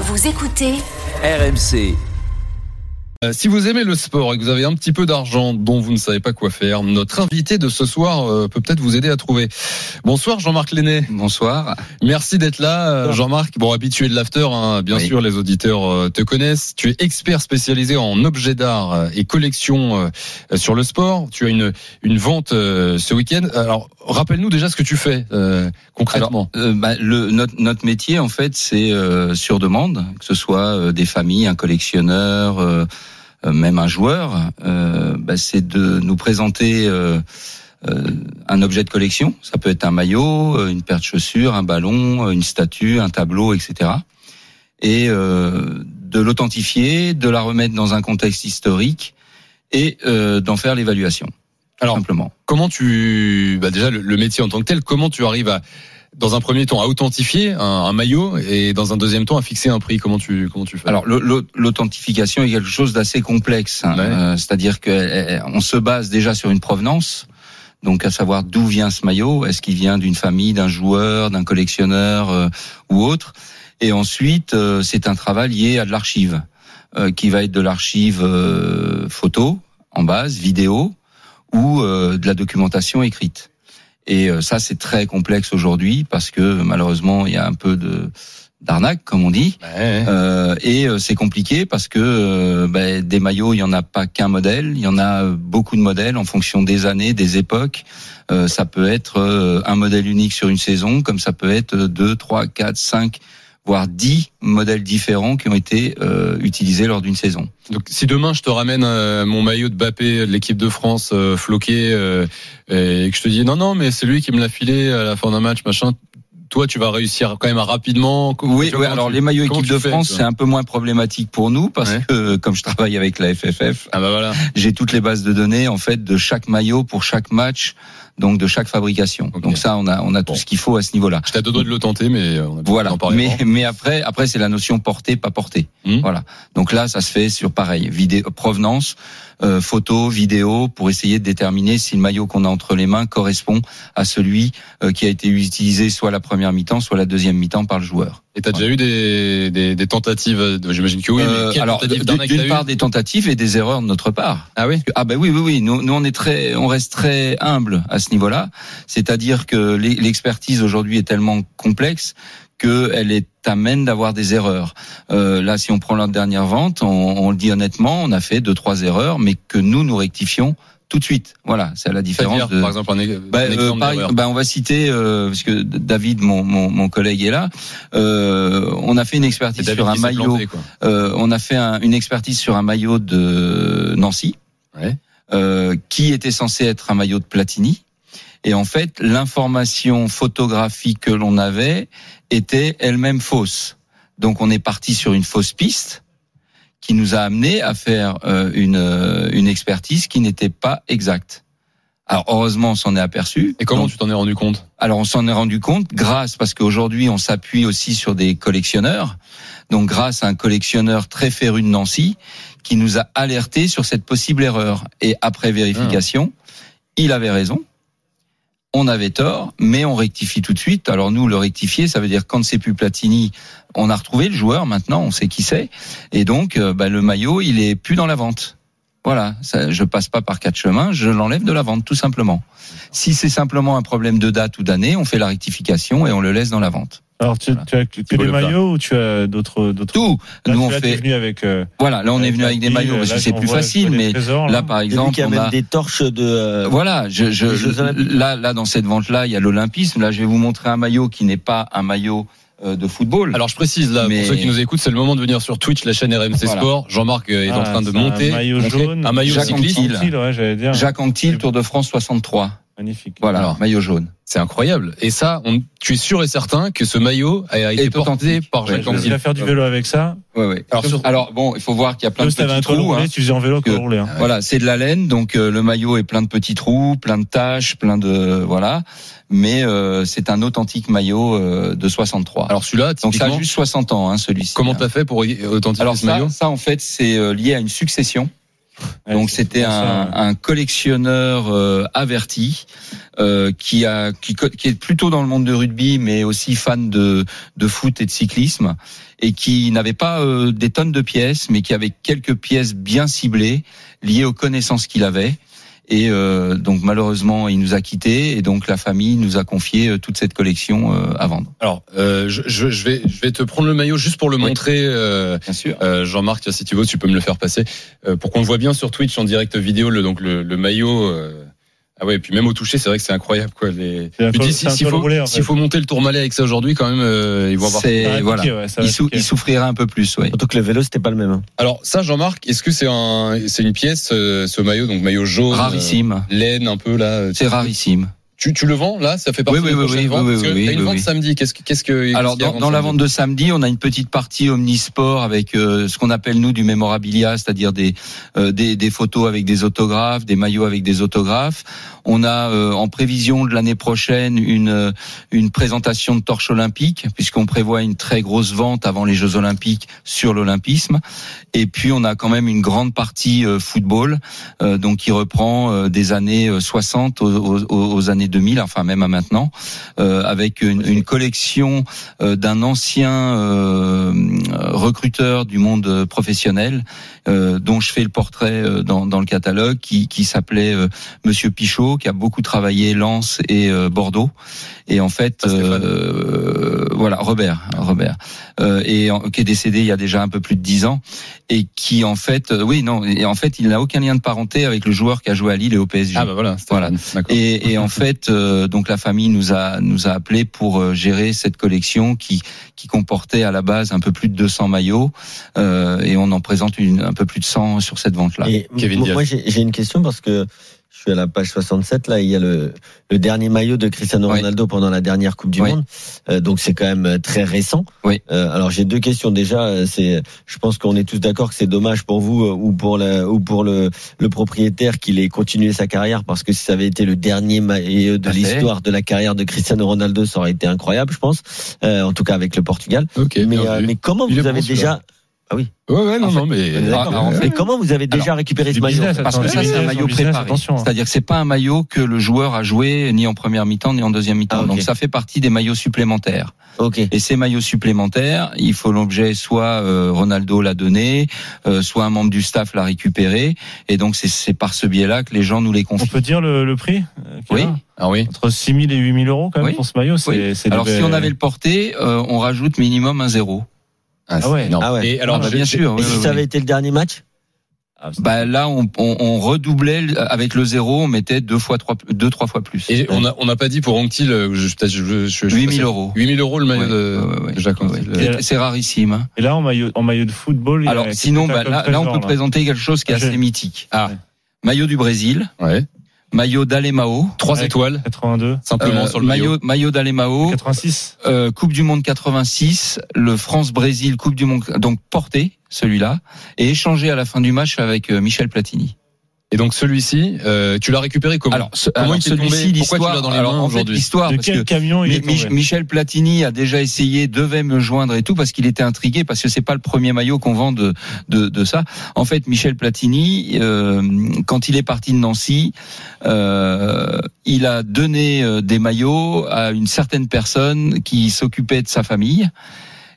Vous écoutez RMC. Euh, si vous aimez le sport et que vous avez un petit peu d'argent dont vous ne savez pas quoi faire, notre invité de ce soir euh, peut peut-être vous aider à trouver. Bonsoir Jean-Marc Lenné. Bonsoir. Merci d'être là euh, Jean-Marc. Bon, habitué de l'after, hein, bien Oui. sûr les auditeurs te connaissent. Tu es expert spécialisé en objets d'art et collection sur le sport. Tu as une, une vente ce week-end. Alors rappelle-nous déjà ce que tu fais euh, concrètement. Euh, bah, le, notre, notre métier, en fait, c'est euh, sur demande, que ce soit des familles, un collectionneur, même un joueur, euh, bah, c'est de nous présenter euh, euh, un objet de collection. Ça peut être un maillot, euh, une paire de chaussures, un ballon, euh, une statue, un tableau, etc. Et euh, de l'authentifier, de la remettre dans un contexte historique et euh, d'en faire l'évaluation. Alors, simplement. comment tu, bah déjà le, le métier en tant que tel, comment tu arrives à, dans un premier temps, à authentifier un, un maillot et dans un deuxième temps à fixer un prix Comment tu, comment tu fais? Alors l'au- l'au- l'authentification est quelque chose d'assez complexe, hein. Ouais. Euh, c'est-à-dire qu'on se base déjà sur une provenance, donc à savoir d'où vient ce maillot, est-ce qu'il vient d'une famille, d'un joueur, d'un collectionneur euh, ou autre, et ensuite euh, c'est un travail lié à de l'archive, euh, qui va être de l'archive euh, photo en base, vidéo ou euh, de la documentation écrite. Et euh, ça c'est très complexe aujourd'hui parce que malheureusement il y a un peu de d'arnaque comme on dit. Ouais. Euh, et euh, c'est compliqué parce que euh, ben, des maillots, il y en a pas qu'un modèle, il y en a beaucoup de modèles en fonction des années, des époques. Euh, ça peut être un modèle unique sur une saison, comme ça peut être deux, trois, quatre, cinq, voire dix modèles différents qui ont été euh, utilisés lors d'une saison. Donc, si demain je te ramène euh, mon maillot de Bappé de l'équipe de France euh, floqué et que je te dis non non mais c'est lui qui me l'a filé à la fin d'un match machin, toi tu vas réussir quand même à rapidement. Oui, oui alors tu- les maillots équipe de fais, France, c'est un peu moins problématique pour nous parce Ouais. que comme je travaille avec la FFF, Ah bah voilà. j'ai toutes les bases de données en fait de chaque maillot pour chaque match, donc de chaque fabrication. Donc ça, on a on a tout Bon. ce qu'il faut à ce niveau-là. J'étais à deux doigts de le tenter mais euh, on a Voilà. Mais avant. mais après après c'est la notion portée pas portée. Hmm. Voilà. Donc là, ça se fait sur pareil vidéo provenance, euh, photo, vidéo pour essayer de déterminer si le maillot qu'on a entre les mains correspond à celui euh, qui a été utilisé soit la première mi-temps, soit la deuxième mi-temps par le joueur. Et t'as déjà eu des, des, des tentatives, de- j'imagine que oui, Euh, mais alors d'une part des tentatives et des erreurs de notre part. Ah oui Ah ben oui oui oui nous, nous on est très on reste très humble à ce niveau-là c'est-à-dire que l'e- l'expertise aujourd'hui est tellement complexe que elle est amène d'avoir des erreurs. Euh, là si on prend la dernière vente on, on le dit honnêtement on a fait deux trois erreurs mais que nous nous rectifions tout de suite. Voilà c'est la différence de par exemple, un, bah, un euh, par- bah, on va citer euh, parce que David, mon, mon, mon collègue est là. Euh, on a fait une expertise sur un maillot. planté. Euh, on a fait un- une expertise sur un maillot de Nancy, Ouais. euh, qui était censé être un maillot de Platini. Et en fait, l'information photographique que l'on avait était elle-même fausse. Donc on est parti sur une fausse piste qui nous a amené à faire euh, une, euh, une expertise qui n'était pas exacte. Alors heureusement, on s'en est aperçu. Et comment Donc, tu t'en es rendu compte? alors on s'en est rendu compte grâce parce qu'aujourd'hui on s'appuie aussi sur des collectionneurs. Donc grâce à un collectionneur très féru de Nancy qui nous a alerté sur cette possible erreur. Et après vérification, il avait raison. On avait tort, mais on rectifie tout de suite. Alors nous, le rectifier, ça veut dire quand c'est plus Platini, on a retrouvé le joueur maintenant, on sait qui c'est, et donc euh, bah, le maillot, il est plus dans la vente. Voilà, ça, je passe pas par quatre chemins, je l'enlève de la vente, tout simplement. Si c'est simplement un problème de date ou d'année, on fait la rectification et on le laisse dans la vente. Alors, tu, Voilà. tu as que des maillots ou tu as d'autres d'autres Tout. Là, Nous on là, fait. venu avec. euh, Voilà, là on est venu avec des maillots parce là, que c'est plus facile, mais trésors, là par J'ai vu exemple, qu'il y a on même a. des torches de. euh, Voilà, je, je, là, là dans cette vente-là, il y a l'olympisme. Là, je vais vous montrer un maillot qui n'est pas un maillot euh, de football. Alors je précise là, Mais- pour ceux qui nous écoutent, c'est le moment de venir sur Twitch, la chaîne RMC Voilà. Sport. Jean-Marc euh, est en ah, train de monter. Un maillot jaune. Un maillot Jacques cycliste. Ouais, j'allais dire. Jacques Anquetil, Tour de France 63. Magnifique. Voilà, Alors. maillot jaune. C'est incroyable. Et ça, on, tu es sûr et certain que ce maillot a été Est porté authentique. par Ouais, Jacques je Il va faire du vélo avec ça. Ouais, ouais. Alors, sur- Alors bon, il faut voir qu'il y a plein de petits trous. roulé, hein. tu faisais en vélo, Que- roulé. hein. Voilà, c'est de la laine, donc euh, le maillot est plein de petits trous, plein de taches, plein de voilà. Mais euh, c'est un authentique maillot euh, de 63. Alors celui-là, donc ça a juste 60 ans, hein, celui-ci. comment hein. t'as fait pour y- authentifier Alors ce ça, maillot? ça en fait c'est euh, lié à une succession. Ouais, Donc c'était un, ouais. un collectionneur euh, averti euh, qui a qui, qui est plutôt dans le monde de rugby, mais aussi fan de de foot et de cyclisme, et qui n'avait pas euh, des tonnes de pièces, mais qui avait quelques pièces bien ciblées liées aux connaissances qu'il avait. Et euh, donc malheureusement, il nous a quittés, et donc la famille nous a confié euh, toute cette collection euh, à vendre. Alors, euh, je, je- vais, je vais te prendre le maillot juste pour le Oui. montrer. euh, Bien sûr. euh, Jean-Marc, si tu veux, tu peux me le faire passer euh, pour qu'on le voit bien sur Twitch en direct vidéo. Le, donc le, le maillot. Euh, ah ouais, et puis même au toucher, c'est vrai que c'est incroyable quoi. Les... Si- s'il col faut, roulé, en fait. faut monter le tourmalet avec ça aujourd'hui, quand même, euh, ils vont avoir. Voilà. ouais, ça va Il, sou- il souffrira un peu plus, oui. Surtout que le vélo, c'était pas le même. hein. Alors ça, Jean-Marc, est-ce que c'est un, c'est une pièce, euh, ce maillot, donc maillot jaune, Rarissime. euh, laine un peu là. C'est rarissime. Tu, tu le vends là? Ça fait partie Oui, des oui, oui, ventes oui, Parce que oui, une vente samedi. Qu'est-ce que, qu'est-ce que Alors dans, dans la vente de samedi, on a une petite partie omnisport avec euh, ce qu'on appelle nous du mémorabilia, c'est-à-dire des, euh, des des photos avec des autographes, des maillots avec des autographes. On a euh, en prévision de l'année prochaine une euh, une présentation de torche olympique puisqu'on prévoit une très grosse vente avant les Jeux olympiques sur l'olympisme. Et puis on a quand même une grande partie euh, football, euh, donc qui reprend euh, des années euh, 60 aux, aux, aux années 2000, enfin même à maintenant, euh, avec une, une collection euh, d'un ancien euh, recruteur du monde professionnel, euh, dont je fais le portrait euh, dans, dans le catalogue, qui, qui s'appelait euh, Monsieur Pichot, qui a beaucoup travaillé Lens et Bordeaux. Et en fait, voilà, Robert, Robert, et en- qui est décédé il y a déjà un peu plus de dix ans, et qui en fait, euh, oui, non, et en fait, il n'a aucun lien de parenté avec le joueur qui a joué à Lille et au PSG. Ah bah voilà. Voilà. Et, et en fait, euh, donc la famille nous a nous a appelé pour euh, gérer cette collection qui qui comportait à la base un peu plus de 200 maillots euh, et on en présente une, un peu plus de 100 sur cette vente là. Et Kevin moi, Diaz. moi, j'ai j'ai une question parce que je suis à la page 67 là, il y a le, le dernier maillot de Cristiano Oui. Ronaldo pendant la dernière Coupe du Oui. Monde, Euh, donc c'est quand même euh, très récent. Oui. Euh, alors j'ai deux questions déjà. euh, C'est, je pense qu'on est tous d'accord que c'est dommage pour vous euh, ou pour la, ou pour le, le propriétaire qu'il ait continué sa carrière parce que si ça avait été le dernier maillot de l'histoire de la carrière de Cristiano Ronaldo, ça aurait été incroyable, je pense. Euh, en tout cas avec le Portugal. Ok. mais, mais comment vous avez celui-là. déjà Ouais ouais non en non mais. On d'accord. Ah, en fait- Mais comment vous avez déjà récupéré ce maillot business, Parce que ça c'est un maillot business, préparé. hein. C'est-à-dire que c'est pas un maillot que le joueur a joué ni en première mi-temps ni en deuxième mi-temps. Ah. Donc ça fait partie des maillots supplémentaires. Ok. Et ces maillots supplémentaires, il faut l'objet soit euh, Ronaldo l'a donné, euh, soit un membre du staff l'a récupéré. Et donc c'est- c'est par ce biais-là que les gens nous les On confient. peut dire le, le prix euh, Oui. Ah oui. Entre 6 000 et 8 000 euros quand même Oui. pour ce maillot. C'est, Oui. c'est Alors des- si on avait le porté, euh, on rajoute minimum un zéro. Ah, c'est ouais. Ah ouais. Et alors Ah, bah, bien sûr. Et oui, si oui, ça oui. avait été le dernier match Ah, Bah là, on, on, on redoublait avec le zéro, on mettait deux fois trois, deux trois fois plus. Et on a on n'a pas dit pour Anctil, euh, je peut-être je, je, je, je 8 000 euros. 8 000 euros le maillot Ouais, de, ouais, ouais, de Jacques ouais, ouais. C'est- rarissime. hein. Et là, en maillot, en maillot de football, il y a Alors sinon, bah, là, là, on peut présenter quelque chose qui est Ah, assez mythique. Ah. Maillot du Brésil, Ouais. Maillot d'Alemao, Trois Ouais. étoiles 82, simplement euh, sur le maillot. maillot, maillot d'Alemao, 86. euh, Coupe du Monde 86, le France-Brésil Coupe du Monde, donc porté celui-là, et échangé à la fin du match avec euh, Michel Platini. Et donc celui-ci, euh, tu l'as récupéré comment Alors, ce- Comment alors, il t'est tombé celui-ci, Pourquoi tu l'as l'histoire, dans les alors mains en fait aujourd'hui l'histoire, parce quel que camion il Mi- est Mich- tombé Michel Platini a déjà essayé, devait me joindre et tout parce qu'il était intrigué parce que c'est pas le premier maillot qu'on vend de, de de ça. En fait, Michel Platini, euh, quand il est parti de Nancy, euh, il a donné euh, des maillots à une certaine personne qui s'occupait de sa famille.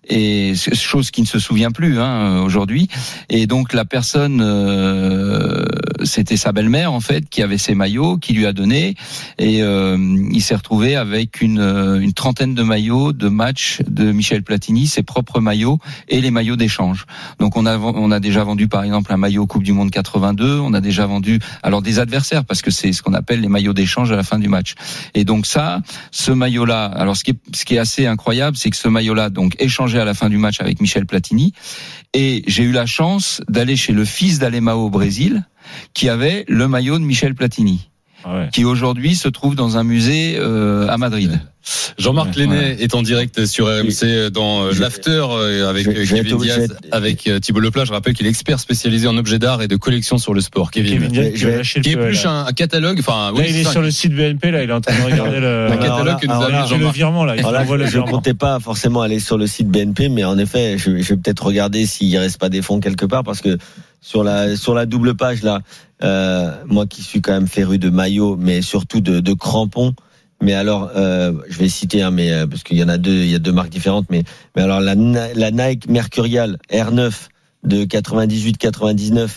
Et chose qui ne se souvient plus hein, aujourd'hui. Et donc la personne, euh, c'était sa belle-mère en fait, qui avait ses maillots, qui lui a donné. Et euh, il s'est retrouvé avec une, euh, une trentaine de maillots de match de Michel Platini, ses propres maillots et les maillots d'échange. Donc on a on a déjà vendu par exemple un maillot Coupe du Monde 82. On a déjà vendu alors des adversaires parce que c'est ce qu'on appelle les maillots d'échange à la fin du match. Et donc ça, ce maillot-là, alors ce qui est, ce qui est assez incroyable, c'est que ce maillot-là, donc échangé à la fin du match avec Michel Platini, et j'ai eu la chance d'aller chez le fils d'Alemao au Brésil, qui avait le maillot de Michel Platini. Ah ouais. qui aujourd'hui se trouve dans un musée euh, à Madrid. Jean-Marc Ouais. Lenné est en direct sur RMC dans euh, l'after euh, avec je- euh, je Kevin Diaz, avec euh, Thibault Leplat. Je rappelle qu'il est expert spécialisé en objets d'art et de collection sur le sport. Kevin, Kevin Diaz je vais- qui épluche un, un catalogue. Enfin, Là, oui, il est sur le site BNP, là, il est en train de regarder le, un catalogue là- que nous a mis Jean-Marc. virement, là. Il Alors là, envoie le je ne comptais pas forcément aller sur le site BNP, mais en effet, je, vais- je vais peut-être regarder s'il reste pas des fonds quelque part, parce que sur la sur la double page là, euh, moi qui suis quand même féru de maillots, mais surtout de, de crampons. Mais alors, euh, je vais citer, hein, mais euh, parce qu'il y en a deux, il y a deux marques différentes, mais mais alors la, la Nike Mercurial R9 de 98-99,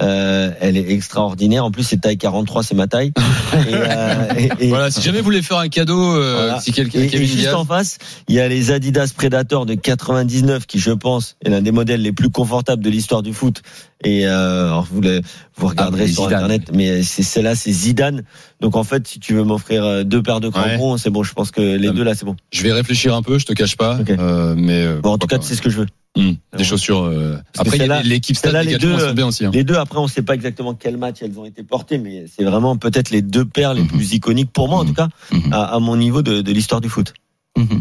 euh, elle est extraordinaire. En plus, c'est taille 43, c'est ma taille. Et, euh, et- et- Voilà, si jamais vous voulez faire un cadeau, euh, Voilà. si quelqu'un, et, juste en face, il y a les Adidas Predator de 99 qui, je pense, est l'un des modèles les plus confortables de l'histoire du foot. Et euh, alors vous, le, vous regarderez Ah, sur Zidane. internet, mais c'est celle-là, c'est Zidane. Donc en fait, si tu veux m'offrir euh, deux paires de crampons, c'est bon. Je pense que les Ah, deux là, c'est bon. je vais réfléchir un peu, je te cache pas, euh, mais Bon, en tout cas, c'est ce que je veux. Hum, des chaussures. euh, Après, il y a celle-là- l'équipe stade les deux, sont bien aussi. hein. Les deux, après, on sait pas exactement quel match elles ont été portées, mais c'est vraiment peut-être les deux paires les Mhm. plus iconiques pour moi, en Mhm. tout cas, Mhm. à, à mon niveau de, de l'histoire du foot.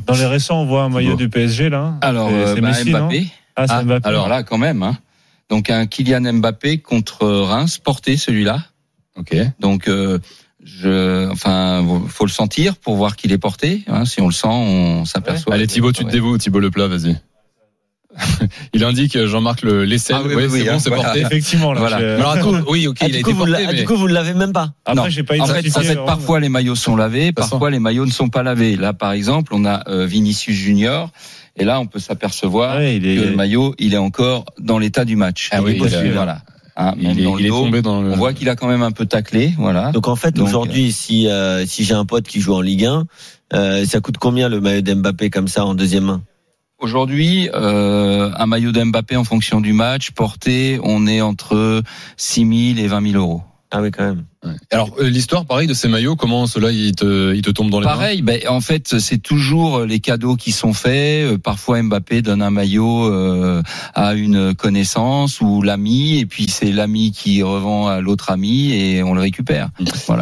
Dans les récents, on voit un maillot du PSG, là. Alors, C'est- euh, bah, Messi, Mbappé. Ah, c'est Ah, Mbappé. Alors là, quand même. Hein. Donc un Kylian Mbappé contre Reims, porté celui-là. Ok. Donc, euh, je, enfin, faut le sentir pour voir qu'il est porté. Hein. Si on le sent, on s'aperçoit. Allez Thibaut, tu te ouais. dévoues, Thibaut Leplat, vas-y. Il indique Jean-Marc le l'aisselle. Ah oui, c'est oui, bon, hein, c'est voilà. porté. Effectivement, là. Voilà. je- Alors attends, oui, ok, Ah, il a été porté, ah, mais du coup, vous ne l'avez même pas. Après, Non. j'ai pas En fait, identifié. en fait, euh, parfois les maillots sont lavés, parfois les maillots ne sont pas lavés. Là, par exemple, on a euh, Vinicius Junior, et là, on peut s'apercevoir Ouais, il est- que le maillot, il est encore dans l'état du match. Ah Il oui, est voilà. Hein, même il est, dans le il est dos, tombé dans le. on voit qu'il a quand même un peu taclé, voilà. Donc en fait, Donc, aujourd'hui, si euh, si j'ai un pote qui joue en Ligue 1, euh, ça coûte combien le maillot d'Mbappé comme ça en deuxième main? Aujourd'hui, euh, un maillot d'Mbappé en fonction du match porté, on est entre 6 000 et 20 000 euros. Ah oui, quand même. Ouais. Alors euh, l'histoire, pareil, de ces maillots, comment cela il te, il te tombe dans les mains Pareil, ben, en fait, c'est toujours les cadeaux qui sont faits. Euh, Parfois, Mbappé donne un maillot euh, à une connaissance ou l'ami, et puis c'est l'ami qui revend à l'autre ami et on le récupère. Voilà.